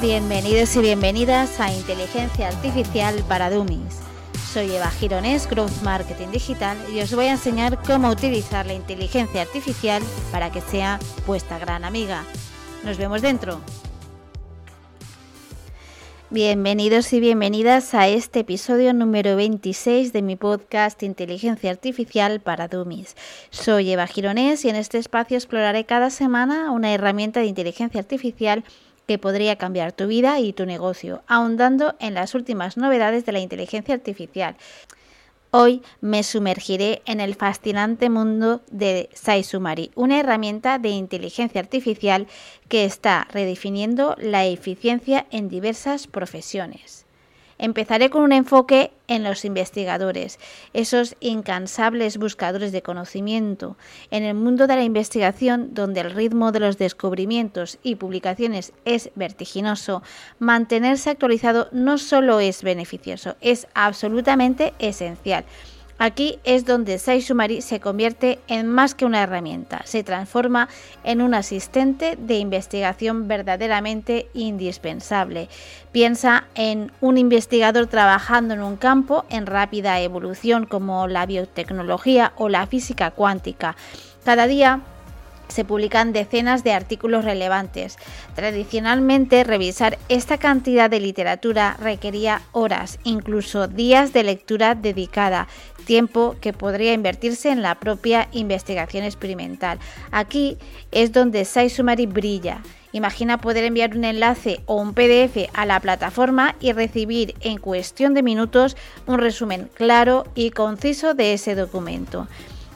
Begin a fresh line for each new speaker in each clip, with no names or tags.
Bienvenidos y bienvenidas a Inteligencia Artificial para Dummies. Soy Eva Gironés, Growth Marketing Digital, y os voy a enseñar cómo utilizar la inteligencia artificial para que sea vuestra gran amiga. Nos vemos dentro. Bienvenidos y bienvenidas a este episodio número 26 de mi podcast Inteligencia Artificial para Dummies. Soy Eva Gironés y en este espacio exploraré cada semana una herramienta de inteligencia artificial que podría cambiar tu vida y tu negocio, ahondando en las últimas novedades de la inteligencia artificial. Hoy me sumergiré en el fascinante mundo de Saisumari, una herramienta de inteligencia artificial que está redefiniendo la eficiencia en diversas profesiones. Empezaré con un enfoque en los investigadores, esos incansables buscadores de conocimiento. En el mundo de la investigación, donde el ritmo de los descubrimientos y publicaciones es vertiginoso, mantenerse actualizado no solo es beneficioso, es absolutamente esencial. Aquí es donde Saisumari se convierte en más que una herramienta, se transforma en un asistente de investigación verdaderamente indispensable. Piensa en un investigador trabajando en un campo en rápida evolución como la biotecnología o la física cuántica. Cada día se publican decenas de artículos relevantes. Tradicionalmente, revisar esta cantidad de literatura requería horas, incluso días de lectura dedicada, tiempo que podría invertirse en la propia investigación experimental. Aquí es donde SciSummary brilla. Imagina poder enviar un enlace o un PDF a la plataforma y recibir en cuestión de minutos un resumen claro y conciso de ese documento.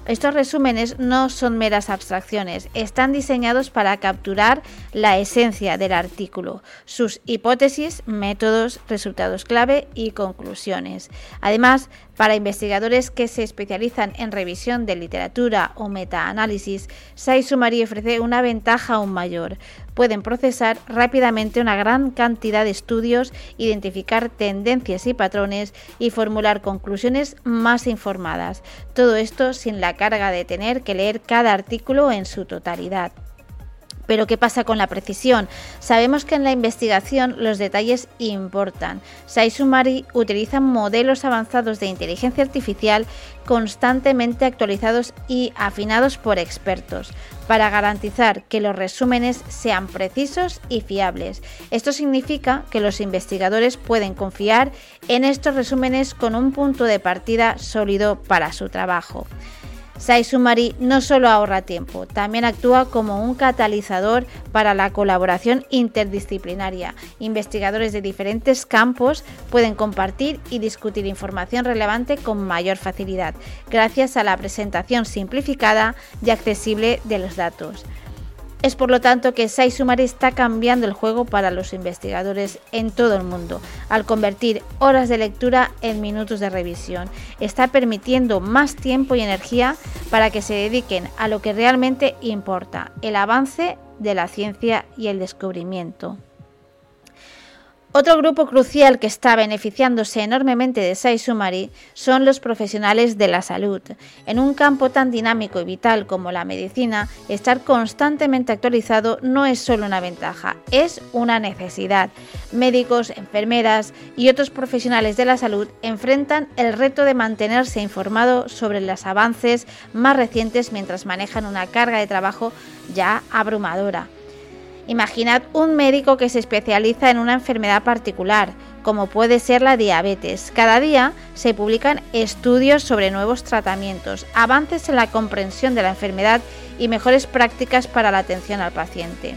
Estos resúmenes no son meras abstracciones, están diseñados para capturar la esencia del artículo, sus hipótesis, métodos, resultados clave y conclusiones. Además, para investigadores que se especializan en revisión de literatura o metaanálisis, SciSummary ofrece una ventaja aún mayor. Pueden procesar rápidamente una gran cantidad de estudios, identificar tendencias y patrones y formular conclusiones más informadas. Todo esto sin la carga de tener que leer cada artículo en su totalidad. Pero ¿qué pasa con la precisión? Sabemos que en la investigación los detalles importan. Saisumari utiliza modelos avanzados de inteligencia artificial constantemente actualizados y afinados por expertos para garantizar que los resúmenes sean precisos y fiables. Esto significa que los investigadores pueden confiar en estos resúmenes con un punto de partida sólido para su trabajo. Saisumari no solo ahorra tiempo, también actúa como un catalizador para la colaboración interdisciplinaria. Investigadores de diferentes campos pueden compartir y discutir información relevante con mayor facilidad, gracias a la presentación simplificada y accesible de los datos. Es por lo tanto que SciSummary está cambiando el juego para los investigadores en todo el mundo, al convertir horas de lectura en minutos de revisión. Está permitiendo más tiempo y energía para que se dediquen a lo que realmente importa, el avance de la ciencia y el descubrimiento. Otro grupo crucial que está beneficiándose enormemente de SciSummary son los profesionales de la salud. En un campo tan dinámico y vital como la medicina, estar constantemente actualizado no es solo una ventaja, es una necesidad. Médicos, enfermeras y otros profesionales de la salud enfrentan el reto de mantenerse informados sobre los avances más recientes mientras manejan una carga de trabajo ya abrumadora. Imaginad un médico que se especializa en una enfermedad particular, como puede ser la diabetes. Cada día se publican estudios sobre nuevos tratamientos, avances en la comprensión de la enfermedad y mejores prácticas para la atención al paciente.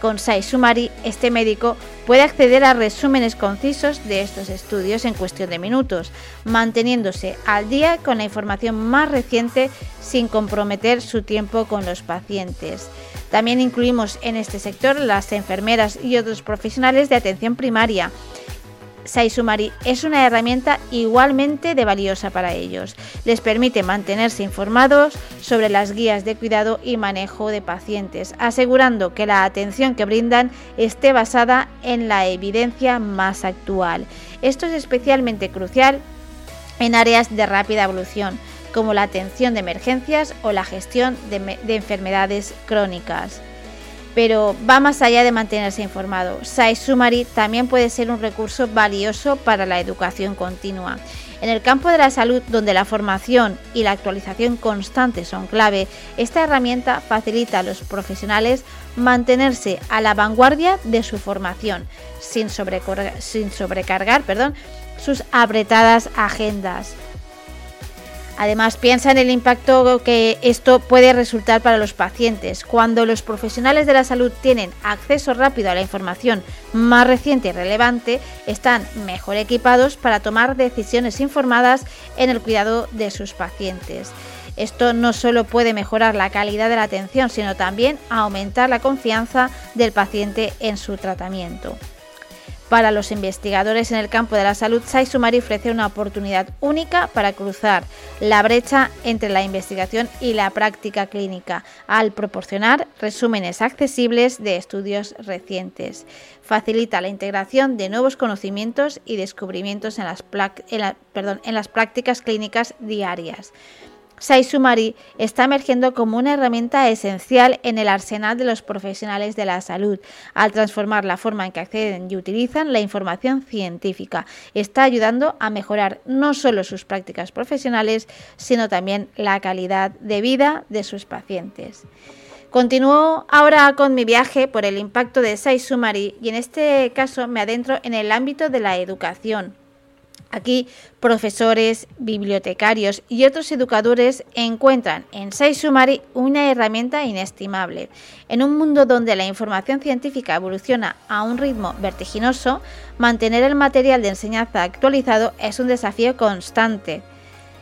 Con SciSummary, este médico puede acceder a resúmenes concisos de estos estudios en cuestión de minutos, manteniéndose al día con la información más reciente sin comprometer su tiempo con los pacientes. También incluimos en este sector las enfermeras y otros profesionales de atención primaria. Saisumari es una herramienta igualmente de valiosa para ellos. Les permite mantenerse informados sobre las guías de cuidado y manejo de pacientes, asegurando que la atención que brindan esté basada en la evidencia más actual. Esto es especialmente crucial en áreas de rápida evolución como la atención de emergencias o la gestión de, enfermedades crónicas. pero va más allá de mantenerse informado. SciSummary también puede ser un recurso valioso para la educación continua. En el campo de la salud, donde la formación y la actualización constante son clave, esta herramienta facilita a los profesionales mantenerse a la vanguardia de su formación, sin, sobrecargar sus apretadas agendas. Además, piensa en el impacto que esto puede resultar para los pacientes. Cuando los profesionales de la salud tienen acceso rápido a la información más reciente y relevante, están mejor equipados para tomar decisiones informadas en el cuidado de sus pacientes. Esto no solo puede mejorar la calidad de la atención, sino también aumentar la confianza del paciente en su tratamiento. Para los investigadores en el campo de la salud, SciSumari ofrece una oportunidad única para cruzar la brecha entre la investigación y la práctica clínica, al proporcionar resúmenes accesibles de estudios recientes. Facilita la integración de nuevos conocimientos y descubrimientos en las prácticas clínicas diarias. SciSumari está emergiendo como una herramienta esencial en el arsenal de los profesionales de la salud, al transformar la forma en que acceden y utilizan la información científica. Está ayudando a mejorar no solo sus prácticas profesionales, sino también la calidad de vida de sus pacientes. Continúo ahora con mi viaje por el impacto de SciSumari y en este caso me adentro en el ámbito de la educación Aquí profesores, bibliotecarios y otros educadores encuentran en SciSummary una herramienta inestimable. En un mundo donde la información científica evoluciona a un ritmo vertiginoso, mantener el material de enseñanza actualizado es un desafío constante.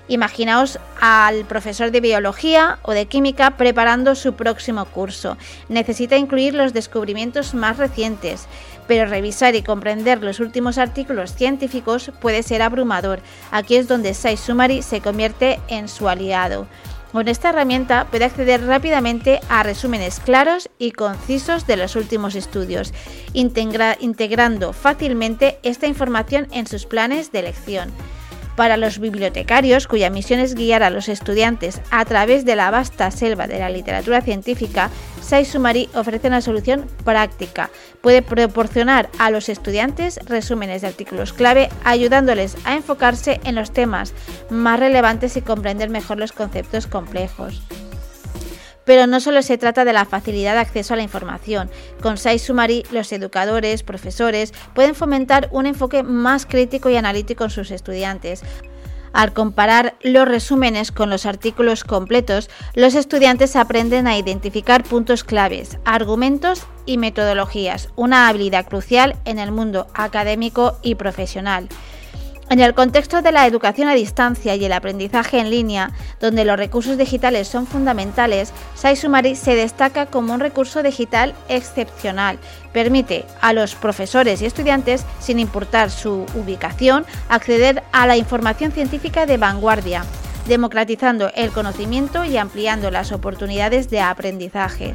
Imaginaos al profesor de biología o de química preparando su próximo curso. Necesita incluir los descubrimientos más recientes, pero revisar y comprender los últimos artículos científicos puede ser abrumador. Aquí es donde SciSummary se convierte en su aliado. Con esta herramienta puede acceder rápidamente a resúmenes claros y concisos de los últimos estudios, integrando fácilmente esta información en sus planes de lección. Para los bibliotecarios, cuya misión es guiar a los estudiantes a través de la vasta selva de la literatura científica, SciSummary ofrece una solución práctica. Puede proporcionar a los estudiantes resúmenes de artículos clave, ayudándoles a enfocarse en los temas más relevantes y comprender mejor los conceptos complejos. Pero no solo se trata de la facilidad de acceso a la información. Con SciSummary, los educadores, profesores, pueden fomentar un enfoque más crítico y analítico en sus estudiantes. Al comparar los resúmenes con los artículos completos, los estudiantes aprenden a identificar puntos claves, argumentos y metodologías, una habilidad crucial en el mundo académico y profesional. En el contexto de la educación a distancia y el aprendizaje en línea, donde los recursos digitales son fundamentales, SciSummary se destaca como un recurso digital excepcional. Permite a los profesores y estudiantes, sin importar su ubicación, acceder a la información científica de vanguardia, democratizando el conocimiento y ampliando las oportunidades de aprendizaje.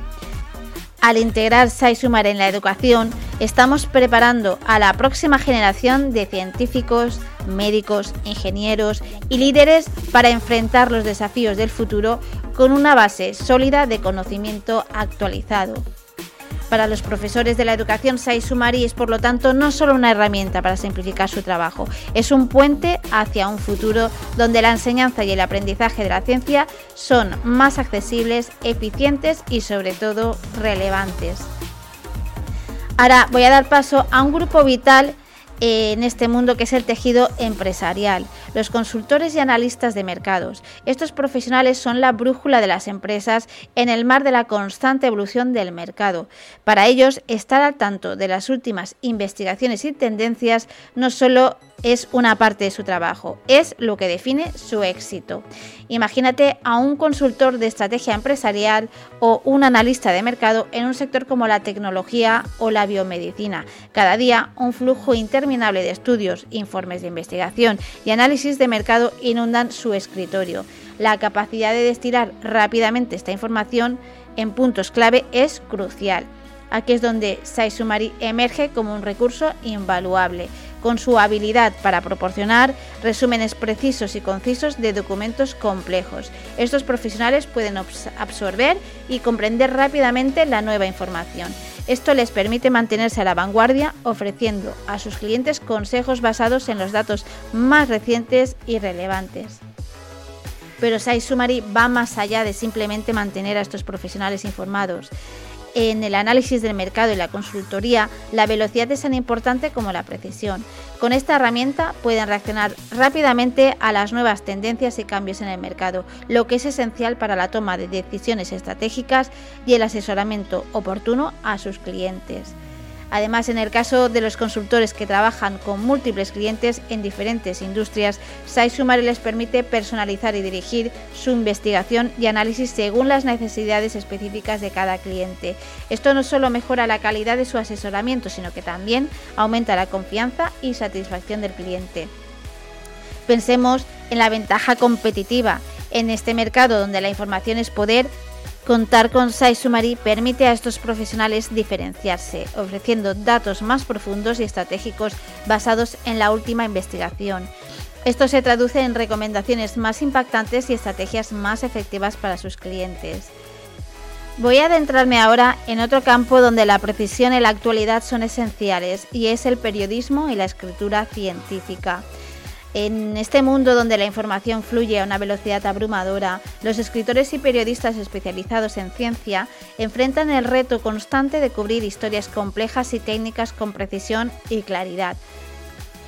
Al integrar SciSumar en la educación, estamos preparando a la próxima generación de científicos, médicos, ingenieros y líderes para enfrentar los desafíos del futuro con una base sólida de conocimiento actualizado. Para los profesores de la educación, SciSumari es por lo tanto no solo una herramienta para simplificar su trabajo, es un puente hacia un futuro donde la enseñanza y el aprendizaje de la ciencia son más accesibles, eficientes y sobre todo relevantes. Ahora voy a dar paso a un grupo vital en este mundo que es el tejido empresarial, los consultores y analistas de mercados. Estos profesionales son la brújula de las empresas en el mar de la constante evolución del mercado. Para ellos, estar al tanto de las últimas investigaciones y tendencias no solo es una parte de su trabajo, es lo que define su éxito. Imagínate a un consultor de estrategia empresarial o un analista de mercado en un sector como la tecnología o la biomedicina. Cada día un flujo interminable de estudios, informes de investigación y análisis de mercado inundan su escritorio. La capacidad de destilar rápidamente esta información en puntos clave es crucial. Aquí es donde SciSummary emerge como un recurso invaluable con su habilidad para proporcionar resúmenes precisos y concisos de documentos complejos. Estos profesionales pueden absorber y comprender rápidamente la nueva información. Esto les permite mantenerse a la vanguardia ofreciendo a sus clientes consejos basados en los datos más recientes y relevantes. Pero Sai Summary va más allá de simplemente mantener a estos profesionales informados. En el análisis del mercado y la consultoría, la velocidad es tan importante como la precisión. Con esta herramienta pueden reaccionar rápidamente a las nuevas tendencias y cambios en el mercado, lo que es esencial para la toma de decisiones estratégicas y el asesoramiento oportuno a sus clientes. Además, en el caso de los consultores que trabajan con múltiples clientes en diferentes industrias, SciSumari les permite personalizar y dirigir su investigación y análisis según las necesidades específicas de cada cliente. Esto no solo mejora la calidad de su asesoramiento, sino que también aumenta la confianza y satisfacción del cliente. Pensemos en la ventaja competitiva. En este mercado donde la información es poder, Contar con SciSummary permite a estos profesionales diferenciarse, ofreciendo datos más profundos y estratégicos basados en la última investigación. Esto se traduce en recomendaciones más impactantes y estrategias más efectivas para sus clientes. Voy a adentrarme ahora en otro campo donde la precisión y la actualidad son esenciales y es el periodismo y la escritura científica. En este mundo donde la información fluye a una velocidad abrumadora, los escritores y periodistas especializados en ciencia enfrentan el reto constante de cubrir historias complejas y técnicas con precisión y claridad,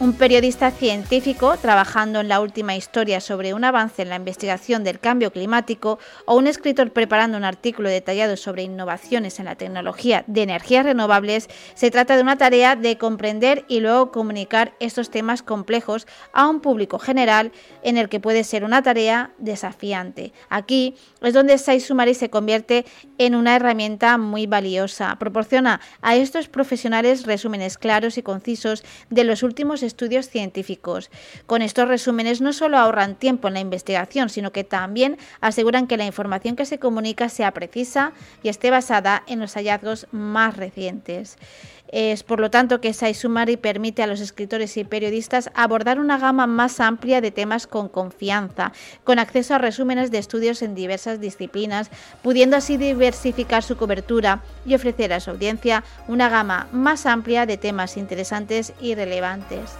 un periodista científico trabajando en la última historia sobre un avance en la investigación del cambio climático o un escritor preparando un artículo detallado sobre innovaciones en la tecnología de energías renovables, se trata de una tarea de comprender y luego comunicar estos temas complejos a un público general en el que puede ser una tarea desafiante. Aquí es donde SciSummary se convierte en una herramienta muy valiosa. Proporciona a estos profesionales resúmenes claros y concisos de los últimos científicos. Con estos resúmenes no solo ahorran tiempo en la investigación, sino que también aseguran que la información que se comunica sea precisa y esté basada en los hallazgos más recientes. Es por lo tanto que SciSummary permite a los escritores y periodistas abordar una gama más amplia de temas con confianza, con acceso a resúmenes de estudios en diversas disciplinas, pudiendo así diversificar su cobertura y ofrecer a su audiencia una gama más amplia de temas interesantes y relevantes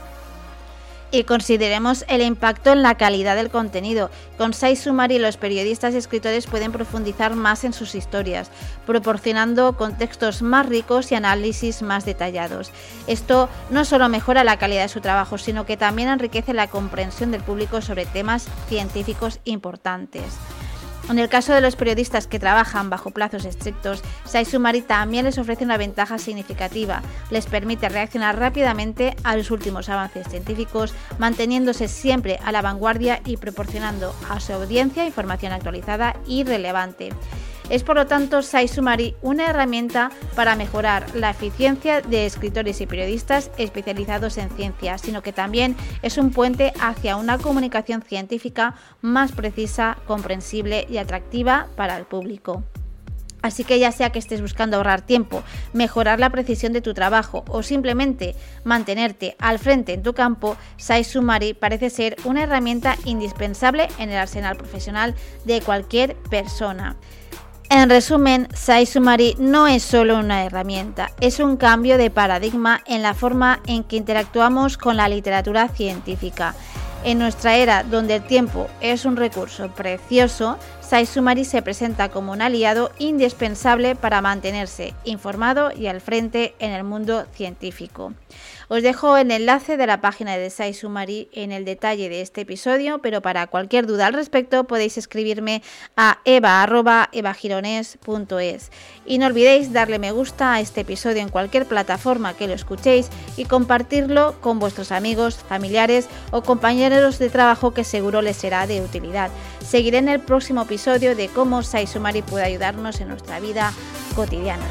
y consideremos el impacto en la calidad del contenido. Con Sai y los periodistas y escritores pueden profundizar más en sus historias, proporcionando contextos más ricos y análisis más detallados. Esto no solo mejora la calidad de su trabajo, sino que también enriquece la comprensión del público sobre temas científicos importantes. En el caso de los periodistas que trabajan bajo plazos estrictos, Saisumari también les ofrece una ventaja significativa. Les permite reaccionar rápidamente a los últimos avances científicos, manteniéndose siempre a la vanguardia y proporcionando a su audiencia información actualizada y relevante. Es por lo tanto SciSummary una herramienta para mejorar la eficiencia de escritores y periodistas especializados en ciencia, sino que también es un puente hacia una comunicación científica más precisa, comprensible y atractiva para el público. Así que ya sea que estés buscando ahorrar tiempo, mejorar la precisión de tu trabajo o simplemente mantenerte al frente en tu campo, SciSummary parece ser una herramienta indispensable en el arsenal profesional de cualquier persona. En resumen, SciSummary no es solo una herramienta, es un cambio de paradigma en la forma en que interactuamos con la literatura científica. En nuestra era, donde el tiempo es un recurso precioso, SciSummary se presenta como un aliado indispensable para mantenerse informado y al frente en el mundo científico. Os dejo el enlace de la página de Sai Sumari en el detalle de este episodio, pero para cualquier duda al respecto podéis escribirme a eva.evagirones.es. Y no olvidéis darle me gusta a este episodio en cualquier plataforma que lo escuchéis y compartirlo con vuestros amigos, familiares o compañeros de trabajo que seguro les será de utilidad. Seguiré en el próximo episodio de cómo Sai Sumari puede ayudarnos en nuestra vida cotidiana.